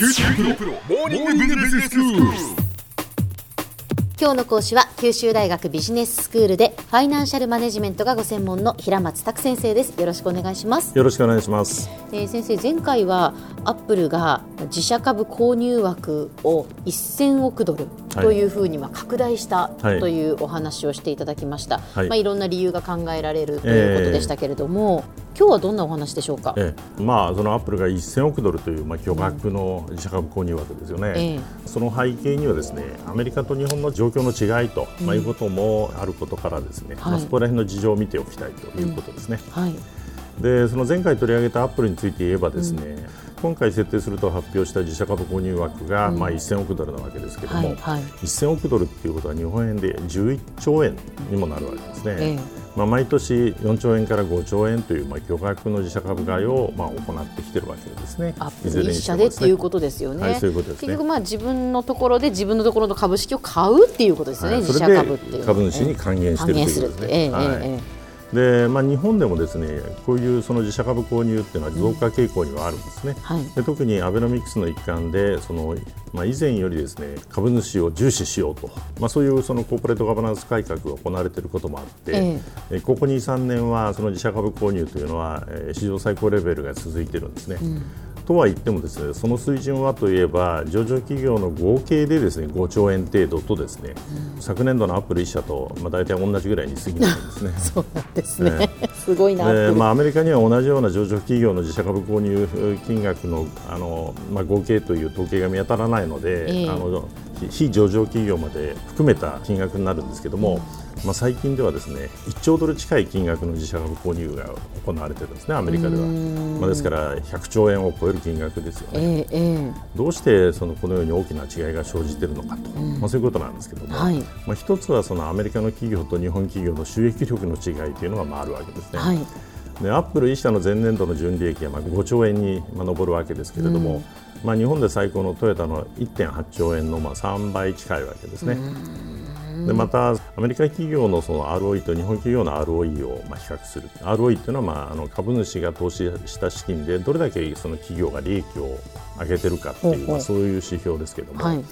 九州大学モーニングビジネススクール。今日の講師は九州大学ビジネススクールでファイナンシャルマネジメントがご専門の平松卓先生です。よろしくお願いします、よろしくお願いします。えー先生前回はアップルが自社株購入枠を1000億ドルはい。というふうにまあ拡大したはい。というお話をしていただきました、はい。まあいろんな理由が考えられるということでしたけれども、今日はどんなお話でしょうか、ええ、まあそのアップルが1000億ドルというまあ巨額の自社株購入枠ですよね。ええ。その背景にはですね、アメリカと日本の状況の違いと、まあいうこともあることからですね、はい。まあそこら辺の事情を見ておきたいということですね。はい。でその前回取り上げたアップルについて言えばですね、今回設定すると発表した自社株購入枠が、まあ1000億ドルなわけですけども、はいはい1000億ドルっていうことは日本円で11兆円にもなるわけですね。ええまあ、毎年4兆円から5兆円というまあ巨額の自社株買いをまあ行ってきているわけですね。アップいずれにル一社でっていうことですよね。はいそういうことですね結局まあ自分のところで自分のところの株式を買うっていうことですよね。自社はいそれ株っていう株主に還元しているということです還元するってええね。はいでまあ、日本でもですねこういうその自社株購入っていうのは増加傾向にはあるんですね。はいで特にアベノミクスの一環でその、まあ、以前よりですね株主を重視しようと、まあ、そういうそのコーポレートガバナンス改革が行われていることもあって、ええここ2、3年はその自社株購入というのは、えー史上最高レベルが続いているんですね。とは言ってもですねその水準はといえば上場企業の合計でですね5兆円程度とですね、昨年度のアップル1社と、まあ、大体同じぐらいに過ぎないんですね。そうなんですね。ねすごいな。アップルでまあ、アメリカには同じような上場企業の自社株購入金額のあの、まあ、合計という統計が見当たらないので、ええあの非非上場企業まで含めた金額になるんですけども、まあ、最近ではですね1兆ドル近い金額の自社株購入が行われてるんですね、アメリカでは。まあ、ですから100兆円を超える金額ですよね。えええどうしてそのこのように大きな違いが生じているのかと、まあ、そういうことなんですけども、はい。まあ、一つはそのアメリカの企業と日本企業の収益力の違いというのがまああるわけですね。えはい。でアップル1社の前年度の純利益はまあ5兆円にまあ上るわけですけれども、まあ、日本で最高のトヨタの1.8兆円のまあ3倍近いわけですね。でまた、アメリカ企業のその ROE と日本企業の ROE をまあ比較する、ROE というのはまああの株主が投資した資金でどれだけその企業が利益を上げてるかっていう、まあ、そういう指標ですけども、はい。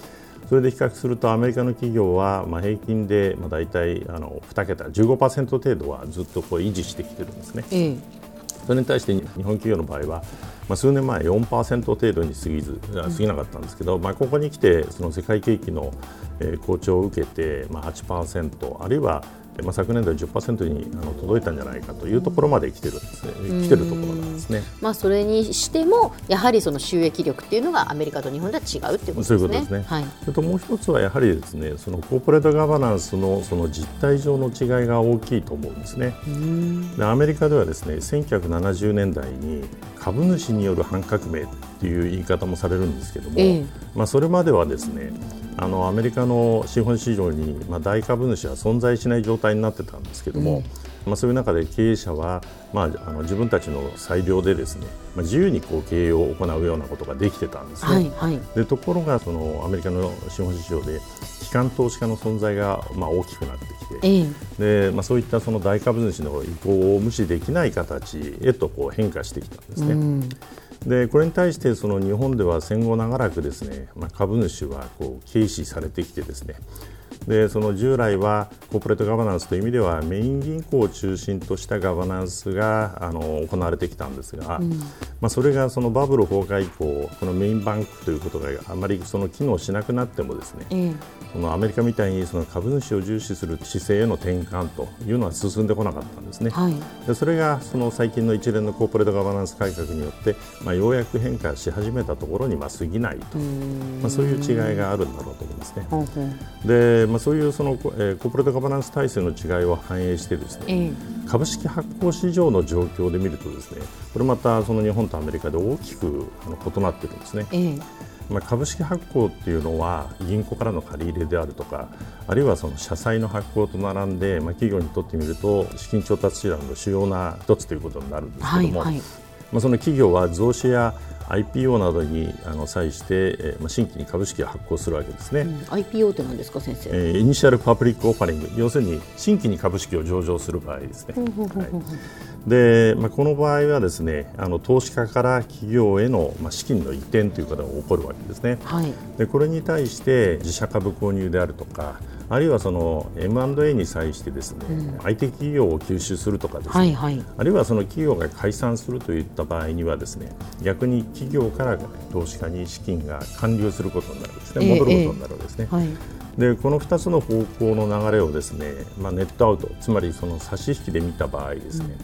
それで比較するとアメリカの企業はまあ平均でまあ大体あの2桁15%程度はずっとこう維持してきてるんですね。ええそれに対して日本企業の場合は、まあ、数年前4%程度に過ぎずあ過ぎなかったんですけど、まあ、ここに来てその世界景気のえー好調を受けて、まあ、8%あるいは、えーまあ、昨年度は10%にあの届いたんじゃないかというところまで来てるんですね来てるところなんですね。まあそれにしてもやはりその収益力っていうのがアメリカと日本では違うっていうことですね。そういうことですね。はい。それともう一つはやはりですね、そのコーポレートガバナンスのその実態上の違いが大きいと思うんですね。でアメリカではですね、1970年代に株主による反革命っていう言い方もされるんですけども、ええまあそれまではですね、あのアメリカの資本市場にまあ大株主は存在しない状態になってたんですけども。まあ、そういう中で経営者は、まあ、あの自分たちの裁量でですね、まあ、自由にこう経営を行うようなことができてたんですね。はいはい。でところがそのアメリカの資本市場で機関投資家の存在がまあ大きくなってきて。ええ。で、まあ、そういったその大株主の意向を無視できない形へとこう変化してきたんですね。でこれに対してその日本では戦後長らくですね、まあ、株主はこう軽視されてきてですねでその従来はコーポレートガバナンスという意味ではメイン銀行を中心としたガバナンスがあの行われてきたんですが、まあ、それがそのバブル崩壊以降このメインバンクということがあまりその機能しなくなってもですね、ええそのアメリカみたいにその株主を重視する姿勢への転換というのは進んでこなかったんですね。はい。でそれがその最近の一連のコーポレートガバナンス改革によって、まあ、ようやく変化し始めたところにまあ過ぎないと、まあ、そういう違いがあるんだろうと思いますね。ほうほうで、まあ、そういうその、えーコーポレートガバナンス体制の違いを反映してですね、ええ株式発行市場の状況で見るとですねこれまたその日本とアメリカで大きくあの異なっているんですね。ええまあ、株式発行っていうのは銀行からの借り入れであるとかあるいはその社債の発行と並んで、まあ、企業にとってみると資金調達手段の主要な一つということになるんですけども、はいはい。まあ、その企業は増資や IPO などにあの際して、えーまあ、新規に株式を発行するわけですね、うん、IPO って何ですか先生、えー、 Initial Public Offering 要するに新規に株式を上場する場合ですね、で、まあ、この場合はですねあの投資家から企業への、まあ、資金の移転ということが起こるわけですね、はい、でこれに対して自社株購入であるとかあるいはその M&A に際してですね、うん、相手企業を吸収するとかですね、はいはい、あるいはその企業が解散するといった場合にはですね逆に企業から投資家に資金が還流することになるんですね。戻ることになるわけですね。えーえ。ーはい。でこの2つの方向の流れをですね、まあ、ネットアウトつまりその差し引きで見た場合ですね、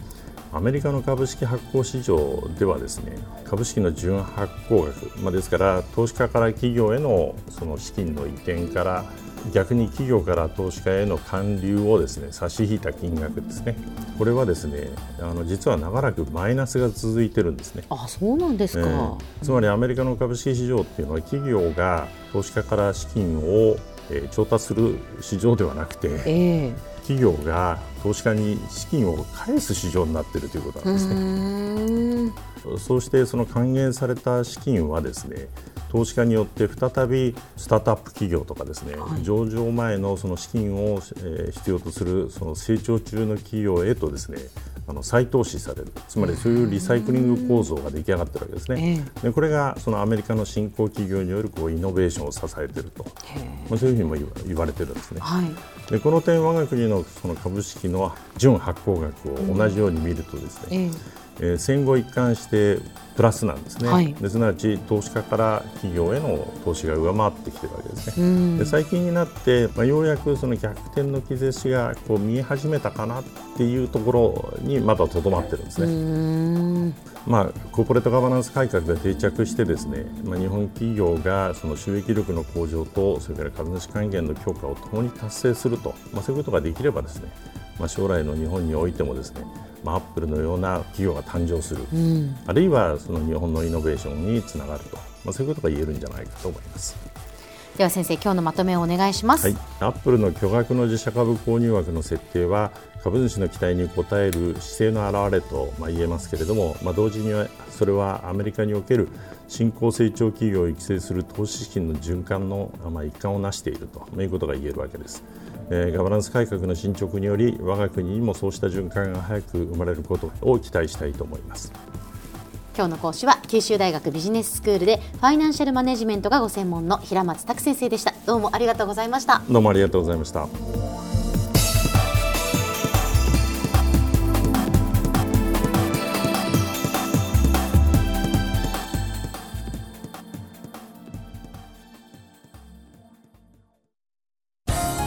うん、アメリカの株式発行市場ではですね株式の純発行額、まあ、ですから投資家から企業へのその資金の移転から逆に企業から投資家への還流をですね差し引いた金額ですね。これはですねあの実は長らくマイナスが続いてるんですね。あそうなんですか、えー、つまりアメリカの株式市場っていうのは企業が投資家から資金を、えー、調達する市場ではなくて、えー、企業が投資家に資金を返す市場になっているということなんですね。そうしてその還元された資金はですね投資家によって再びスタートアップ企業とかですね、はい、上場前のその資金を、え必要とするその成長中の企業へとですねあの再投資される。つまりそういうリサイクリング構造が出来上がっているわけですね、でこれがそのアメリカの新興企業によるこうイノベーションを支えていると、まあ、そういうふうにも言われているんですね、はい、でこの点我が国のその株式の純発行額を同じように見るとですね、えー、戦後一貫してプラスなんですね、はい、ですなわち投資家から企業への投資が上回ってきているわけですね。で最近になって、まあ、ようやくその逆転の兆しがこう見え始めたかなっていうところにまだとどまってるんですね。まあ、コーポレートガバナンス改革が定着してですね、まあ、日本企業がその収益力の向上とそれから株主還元の強化をともに達成すると、まあ、そういうことができればですね、まあ、将来の日本においてもですねまあ、アップルのような企業が誕生する、うん、あるいはその日本のイノベーションにつながると、まあ、そういうことが言えるんじゃないかと思います。では先生今日のまとめをお願いします、はい、アップルの巨額の自社株購入枠の設定は株主の期待に応える姿勢の表れとまあ言えますけれども、まあ、同時にはそれはアメリカにおける新興成長企業を育成する投資資金の循環のまあ一環を成しているということが言えるわけです。えー、ガバナンス改革の進捗により我が国にもそうした循環が早く生まれることを期待したいと思います。今日の講師は九州大学ビジネススクールでファイナンシャルマネジメントがご専門の平松卓先生でした。どうもありがとうございました。どうもありがとうございました